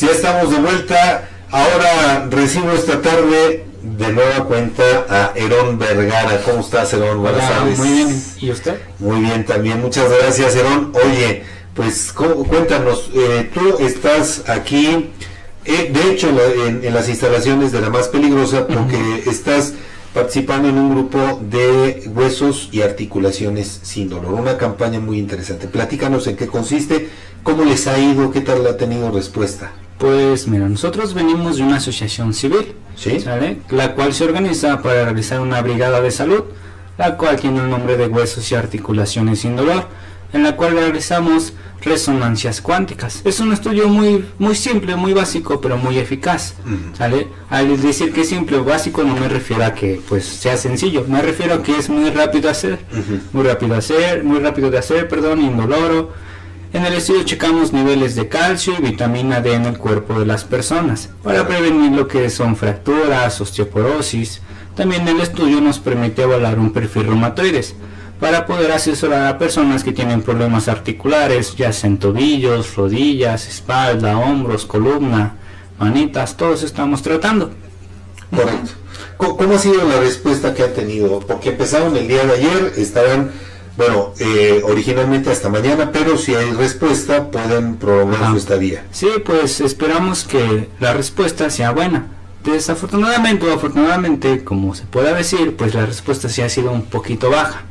Ya estamos de vuelta. Ahora recibo esta tarde de nueva cuenta a Herón Vergara. ¿Cómo estás, Herón? Buenas tardes. Muy bien. ¿Y usted? Muy bien también. Muchas gracias, Herón. Oye, pues cuéntanos, eh, tú estás aquí, eh, de hecho, en, las instalaciones de la más peligrosa, porque estás participando en un grupo de huesos y articulaciones sin dolor. Una campaña muy interesante. Platícanos en qué consiste, cómo les ha ido, qué tal ha tenido respuesta. Pues mira, nosotros venimos de una asociación civil, ¿Sí? la cual se organiza para realizar una brigada de salud, la cual tiene el nombre de Huesos y Articulaciones sin Dolor, en la cual realizamos resonancias cuánticas. Es un estudio muy, muy simple, muy básico, pero muy eficaz. ¿sale? Al decir que es simple o básico no me refiero a que pues sea sencillo, me refiero a que es muy rápido hacer, muy rápido hacer, muy rápido de hacer, perdón, indoloro en el estudio checamos niveles de calcio y vitamina D en el cuerpo de las personas para prevenir lo que son fracturas, osteoporosis. También el estudio nos permite evaluar un perfil reumatoides para poder asesorar a personas que tienen problemas articulares, ya sean tobillos, rodillas, espalda, hombros, columna, manitas, todos estamos tratando. Correcto. ¿Cómo ha sido la respuesta que ha tenido? Porque empezaron el día de ayer, estaban bueno, eh, originalmente hasta mañana, pero si hay respuesta pueden prolongar su estadía. Sí, pues esperamos que la respuesta sea buena. Desafortunadamente o afortunadamente, como se pueda decir, pues la respuesta sí ha sido un poquito baja.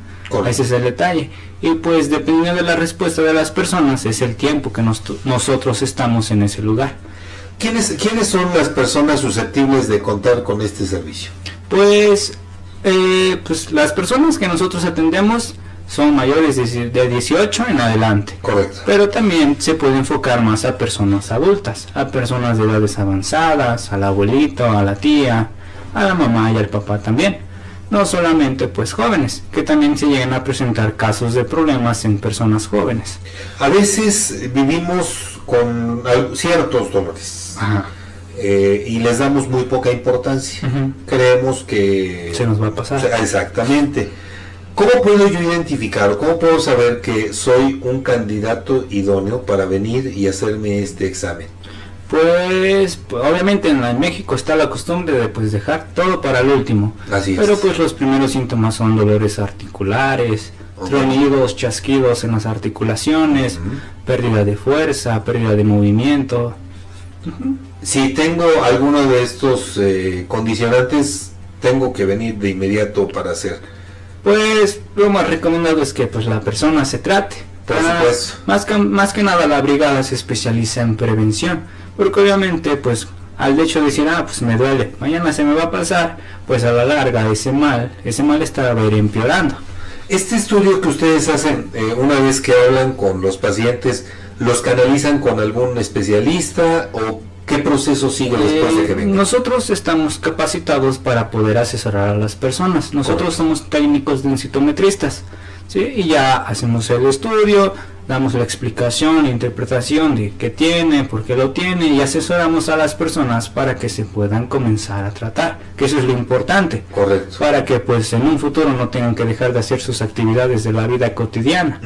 Ese es el detalle. Y pues dependiendo de la respuesta de las personas, es el tiempo que nosotros estamos en ese lugar. ¿Quiénes, ¿Quiénes son las personas susceptibles de contar con este servicio? Pues, eh, pues las personas que nosotros atendemos son mayores de 18 en adelante. Correcto. Pero también se puede enfocar más a personas adultas, a personas de edades avanzadas, al abuelito, a la tía, a la mamá y al papá también. No solamente pues jóvenes, que también se llegan a presentar casos de problemas en personas jóvenes. A veces vivimos con ciertos dolores. Eh, y les damos muy poca importancia. Creemos que... Se nos va a pasar. Exactamente ¿Cómo puedo yo identificar o cómo puedo saber que soy un candidato idóneo para venir y hacerme este examen? Pues, obviamente en, México está la costumbre de pues dejar todo para el último. Así Pero pues los primeros síntomas son dolores articulares, tronidos, chasquidos en las articulaciones, pérdida de fuerza, pérdida de movimiento. Si tengo alguno de estos eh, condicionantes, tengo que venir de inmediato para hacer pues lo más recomendado es que pues la persona se trate. Por supuesto. Más que, más que nada la brigada se especializa en prevención, porque obviamente pues al hecho de decir, ah, pues me duele, mañana se me va a pasar, pues a la larga ese mal, ese mal está va a ir empeorando. Este estudio que ustedes hacen eh, una vez que hablan con los pacientes, ¿los canalizan con algún especialista o ¿Qué proceso sigue después de que venga? Nosotros estamos capacitados para poder asesorar a las personas. Nosotros somos técnicos densitometristas. ¿sí? Y ya hacemos el estudio, damos la explicación, la interpretación de qué tiene, por qué lo tiene y asesoramos a las personas para que se puedan comenzar a tratar, que eso es lo importante. Correcto. Para que pues en un futuro no tengan que dejar de hacer sus actividades de la vida cotidiana.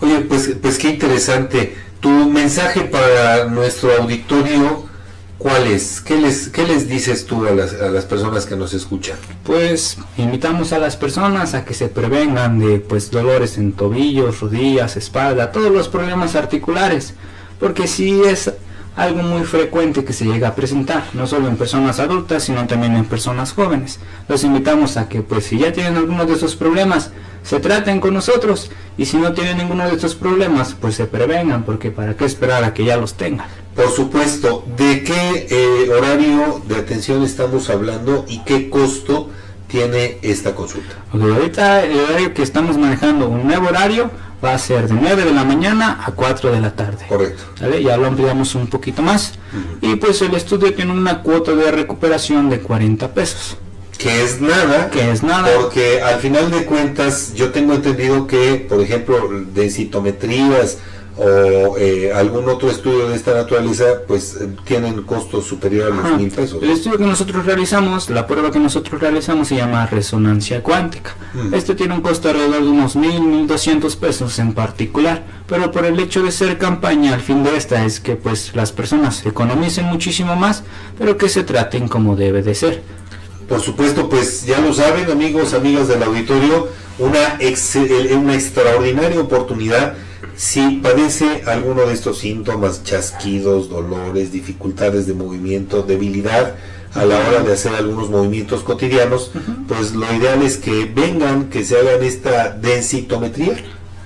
Oye, pues, pues qué interesante tu mensaje para nuestro auditorio, ¿cuál es? ¿Qué les, qué les dices tú a las, a las personas que nos escuchan? Pues invitamos a las personas a que se prevengan de pues dolores en tobillos, rodillas, espalda, todos los problemas articulares, porque si es algo muy frecuente que se llega a presentar, no solo en personas adultas, sino también en personas jóvenes. Los invitamos a que, pues, si ya tienen alguno de esos problemas, se traten con nosotros y si no tienen ninguno de estos problemas, pues se prevengan, porque para qué esperar a que ya los tengan. Por supuesto, ¿de qué eh, horario de atención estamos hablando y qué costo tiene esta consulta? ahorita el horario que estamos manejando, un nuevo horario, va a ser de 9 de la mañana a 4 de la tarde. Correcto. Ya lo ampliamos un poquito más. Y pues el estudio tiene una cuota de recuperación de 40 pesos que es nada, que es nada, porque al final de cuentas yo tengo entendido que, por ejemplo, densitometrías o eh, algún otro estudio de esta naturaleza, pues eh, tienen costos superiores a los mil pesos. El estudio que nosotros realizamos, la prueba que nosotros realizamos se llama resonancia cuántica. Mm. Este tiene un costo alrededor de unos mil, mil doscientos pesos en particular, pero por el hecho de ser campaña, al fin de esta es que pues las personas economicen muchísimo más, pero que se traten como debe de ser. Por supuesto, pues ya lo saben amigos, amigas del auditorio, una, una extraordinaria oportunidad si padece alguno de estos síntomas, chasquidos, dolores, dificultades de movimiento, debilidad a la hora de hacer algunos movimientos cotidianos, pues lo ideal es que vengan, que se hagan esta densitometría.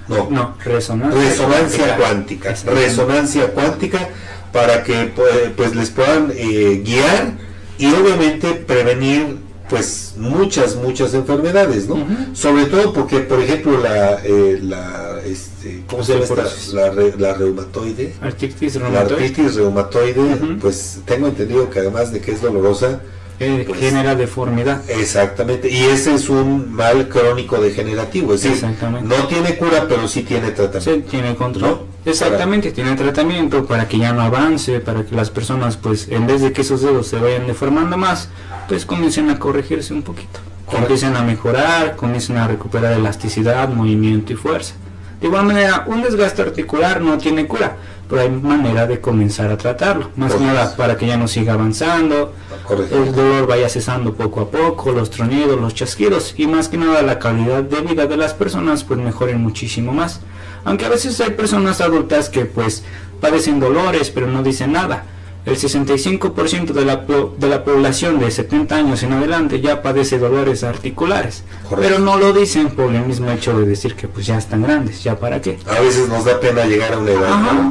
No, no resonancia, resonancia cuántica. Resonancia cuántica para que pues les puedan eh, guiar y obviamente prevenir pues muchas muchas enfermedades no sobre todo porque por ejemplo la, eh, la este, cómo se llama esta? La, la, reumatoide. Artritis reumatoide, la artritis reumatoide pues tengo entendido que además de que es dolorosa eh, pues, genera deformidad. Exactamente, y ese es un mal crónico degenerativo, es decir, no tiene cura, pero sí tiene tratamiento. Sí, tiene control. Exactamente, tiene tratamiento para que ya no avance, para que las personas, pues, en vez de que esos dedos se vayan deformando más, pues comiencen a corregirse un poquito. Comiencen a mejorar, comiencen a recuperar elasticidad, movimiento y fuerza. De igual manera, un desgaste articular no tiene cura, pero hay manera de comenzar a tratarlo. Más que nada para que ya no siga avanzando, el dolor vaya cesando poco a poco, los tronidos, los chasquidos y más que nada la calidad de vida de las personas pues mejoren muchísimo más. Aunque a veces hay personas adultas que pues padecen dolores pero no dicen nada el 65% de la, de la población de 70 años en adelante ya padece dolores articulares. Pero no lo dicen por el mismo hecho de decir que pues ya están grandes, ya para qué. A veces nos da pena llegar a una edad.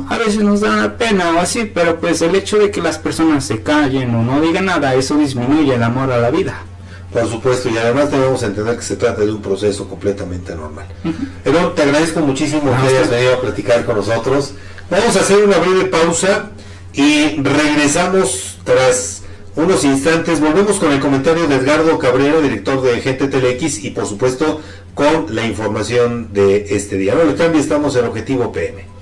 A veces nos da pena o así, pero pues el hecho de que las personas se callen o no digan nada, eso disminuye el amor a la vida. Por supuesto, y además debemos entender que se trata de un proceso completamente normal. Pero te agradezco muchísimo que hayas venido a platicar con nosotros. Vamos a hacer una breve pausa y regresamos tras unos instantes. Volvemos con el comentario de Edgardo Cabrera, director de GTTLX y por supuesto con la información de este día. No le cambie, estamos en Objetivo PM.